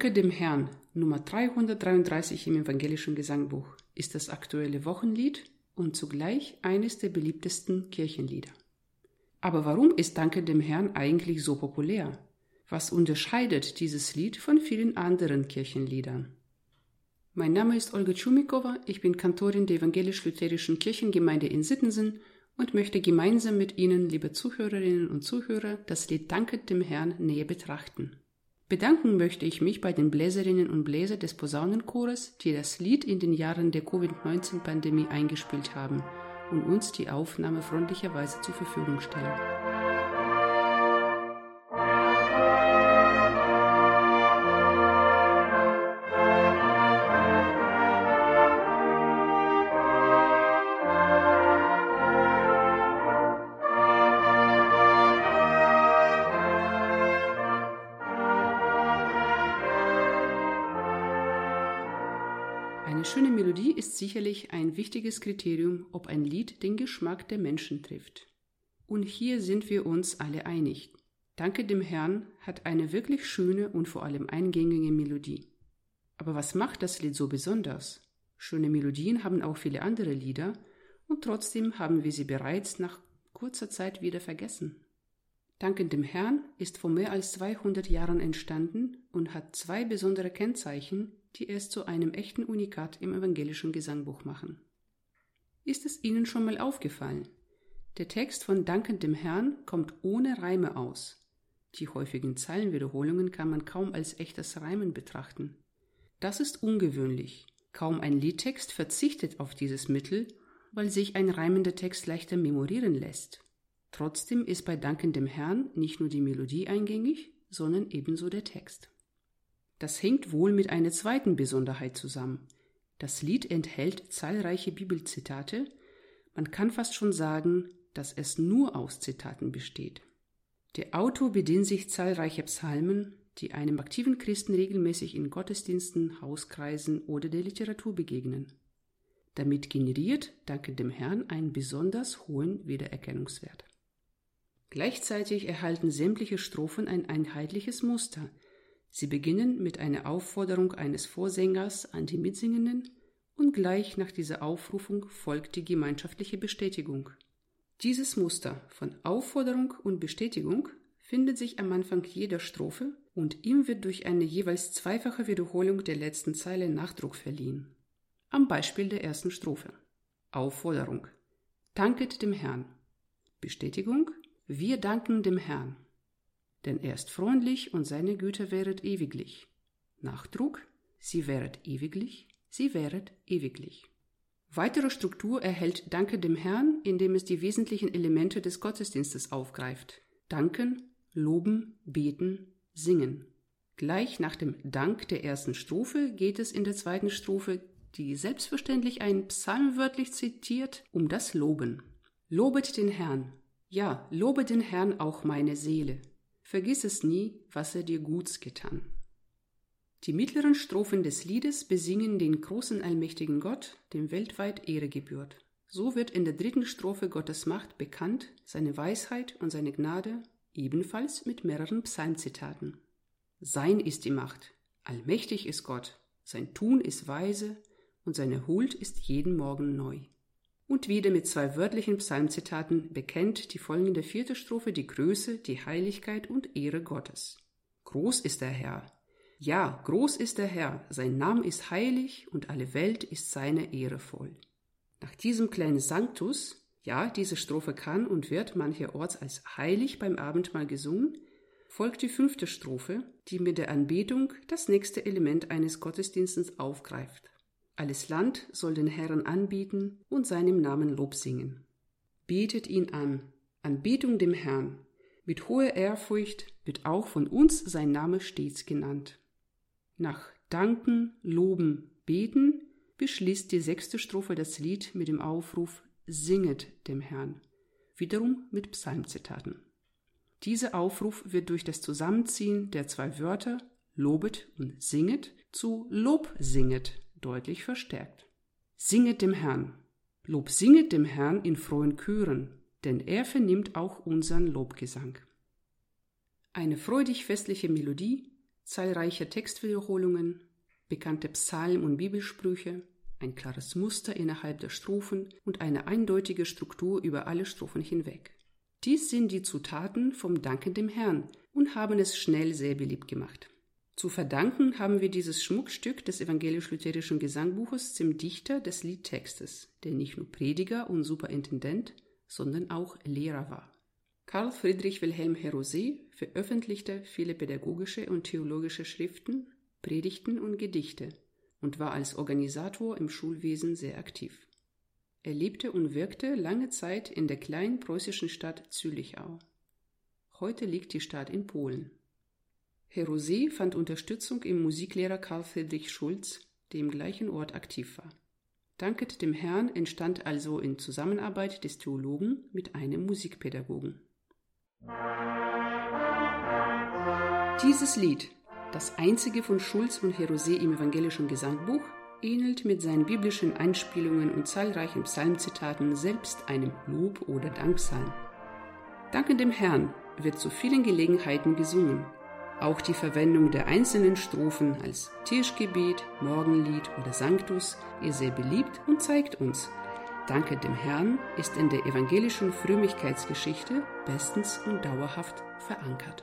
Danke dem Herrn, Nummer 333 im evangelischen Gesangbuch, ist das aktuelle Wochenlied und zugleich eines der beliebtesten Kirchenlieder. Aber warum ist Danke dem Herrn eigentlich so populär? Was unterscheidet dieses Lied von vielen anderen Kirchenliedern? Mein Name ist Olga Tschumikova, ich bin Kantorin der evangelisch-lutherischen Kirchengemeinde in Sittensen und möchte gemeinsam mit Ihnen, liebe Zuhörerinnen und Zuhörer, das Lied Danket dem Herrn näher betrachten. Bedanken möchte ich mich bei den Bläserinnen und Bläser des Posaunenchores, die das Lied in den Jahren der Covid-19-Pandemie eingespielt haben und uns die Aufnahme freundlicherweise zur Verfügung stellen. Eine schöne Melodie ist sicherlich ein wichtiges Kriterium, ob ein Lied den Geschmack der Menschen trifft. Und hier sind wir uns alle einig. Danke dem Herrn hat eine wirklich schöne und vor allem eingängige Melodie. Aber was macht das Lied so besonders? Schöne Melodien haben auch viele andere Lieder, und trotzdem haben wir sie bereits nach kurzer Zeit wieder vergessen. Danke dem Herrn ist vor mehr als 200 Jahren entstanden und hat zwei besondere Kennzeichen, die es zu einem echten Unikat im evangelischen Gesangbuch machen. Ist es Ihnen schon mal aufgefallen? Der Text von Dankend dem Herrn kommt ohne Reime aus. Die häufigen Zeilenwiederholungen kann man kaum als echtes Reimen betrachten. Das ist ungewöhnlich. Kaum ein Liedtext verzichtet auf dieses Mittel, weil sich ein reimender Text leichter memorieren lässt. Trotzdem ist bei Danken dem Herrn nicht nur die Melodie eingängig, sondern ebenso der Text. Das hängt wohl mit einer zweiten Besonderheit zusammen. Das Lied enthält zahlreiche Bibelzitate, man kann fast schon sagen, dass es nur aus Zitaten besteht. Der Autor bedient sich zahlreicher Psalmen, die einem aktiven Christen regelmäßig in Gottesdiensten, Hauskreisen oder der Literatur begegnen. Damit generiert, danke dem Herrn, einen besonders hohen Wiedererkennungswert. Gleichzeitig erhalten sämtliche Strophen ein einheitliches Muster – Sie beginnen mit einer Aufforderung eines Vorsängers an die Mitsingenden und gleich nach dieser Aufrufung folgt die gemeinschaftliche Bestätigung. Dieses Muster von Aufforderung und Bestätigung findet sich am Anfang jeder Strophe und ihm wird durch eine jeweils zweifache Wiederholung der letzten Zeile Nachdruck verliehen. Am Beispiel der ersten Strophe. Aufforderung. Danket dem Herrn. Bestätigung. Wir danken dem Herrn denn er ist freundlich und seine Güte wäret ewiglich. Nachdruck, sie wäret ewiglich, sie wäret ewiglich. Weitere Struktur erhält Danke dem Herrn, indem es die wesentlichen Elemente des Gottesdienstes aufgreift. Danken, loben, beten, singen. Gleich nach dem Dank der ersten Strophe geht es in der zweiten Strophe, die selbstverständlich einen Psalm wörtlich zitiert, um das Loben. Lobet den Herrn. Ja, lobe den Herrn auch meine Seele. Vergiss es nie, was er dir Guts getan. Die mittleren Strophen des Liedes besingen den großen allmächtigen Gott, dem weltweit Ehre gebührt. So wird in der dritten Strophe Gottes Macht bekannt, seine Weisheit und seine Gnade, ebenfalls mit mehreren Psalmzitaten. Sein ist die Macht, allmächtig ist Gott, sein Tun ist weise und seine Huld ist jeden Morgen neu und wieder mit zwei wörtlichen Psalmzitaten bekennt die folgende vierte Strophe die Größe, die Heiligkeit und Ehre Gottes. Groß ist der Herr. Ja, groß ist der Herr, sein Name ist heilig und alle Welt ist seine Ehre voll. Nach diesem kleinen Sanctus, ja, diese Strophe kann und wird mancherorts als heilig beim Abendmahl gesungen, folgt die fünfte Strophe, die mit der Anbetung das nächste Element eines Gottesdienstes aufgreift. Alles Land soll den Herrn anbieten und seinem Namen Lob singen. Betet ihn an, Anbetung dem Herrn. Mit hoher Ehrfurcht wird auch von uns sein Name stets genannt. Nach Danken, Loben, Beten beschließt die sechste Strophe das Lied mit dem Aufruf Singet dem Herrn, wiederum mit Psalmzitaten. Dieser Aufruf wird durch das Zusammenziehen der zwei Wörter Lobet und Singet zu Lob singet deutlich verstärkt. Singet dem Herrn. Lob singet dem Herrn in frohen Chören, denn er vernimmt auch unseren Lobgesang. Eine freudig festliche Melodie, zahlreiche Textwiederholungen, bekannte Psalm- und Bibelsprüche, ein klares Muster innerhalb der Strophen und eine eindeutige Struktur über alle Strophen hinweg. Dies sind die Zutaten vom Danken dem Herrn und haben es schnell sehr beliebt gemacht. Zu verdanken haben wir dieses Schmuckstück des evangelisch-lutherischen Gesangbuches dem Dichter des Liedtextes, der nicht nur Prediger und Superintendent, sondern auch Lehrer war. Karl Friedrich Wilhelm Herosé veröffentlichte viele pädagogische und theologische Schriften, Predigten und Gedichte und war als Organisator im Schulwesen sehr aktiv. Er lebte und wirkte lange Zeit in der kleinen preußischen Stadt Zülichau. Heute liegt die Stadt in Polen. Herosé fand Unterstützung im Musiklehrer Karl Friedrich Schulz, der im gleichen Ort aktiv war. Danket dem Herrn entstand also in Zusammenarbeit des Theologen mit einem Musikpädagogen. Dieses Lied, das einzige von Schulz und Herosé im evangelischen Gesangbuch, ähnelt mit seinen biblischen Einspielungen und zahlreichen Psalmzitaten selbst einem Lob- oder Dankpsalm. Danke dem Herrn wird zu vielen Gelegenheiten gesungen, auch die Verwendung der einzelnen Strophen als Tischgebet, Morgenlied oder Sanctus ist sehr beliebt und zeigt uns, Danke dem Herrn ist in der evangelischen Frömmigkeitsgeschichte bestens und dauerhaft verankert.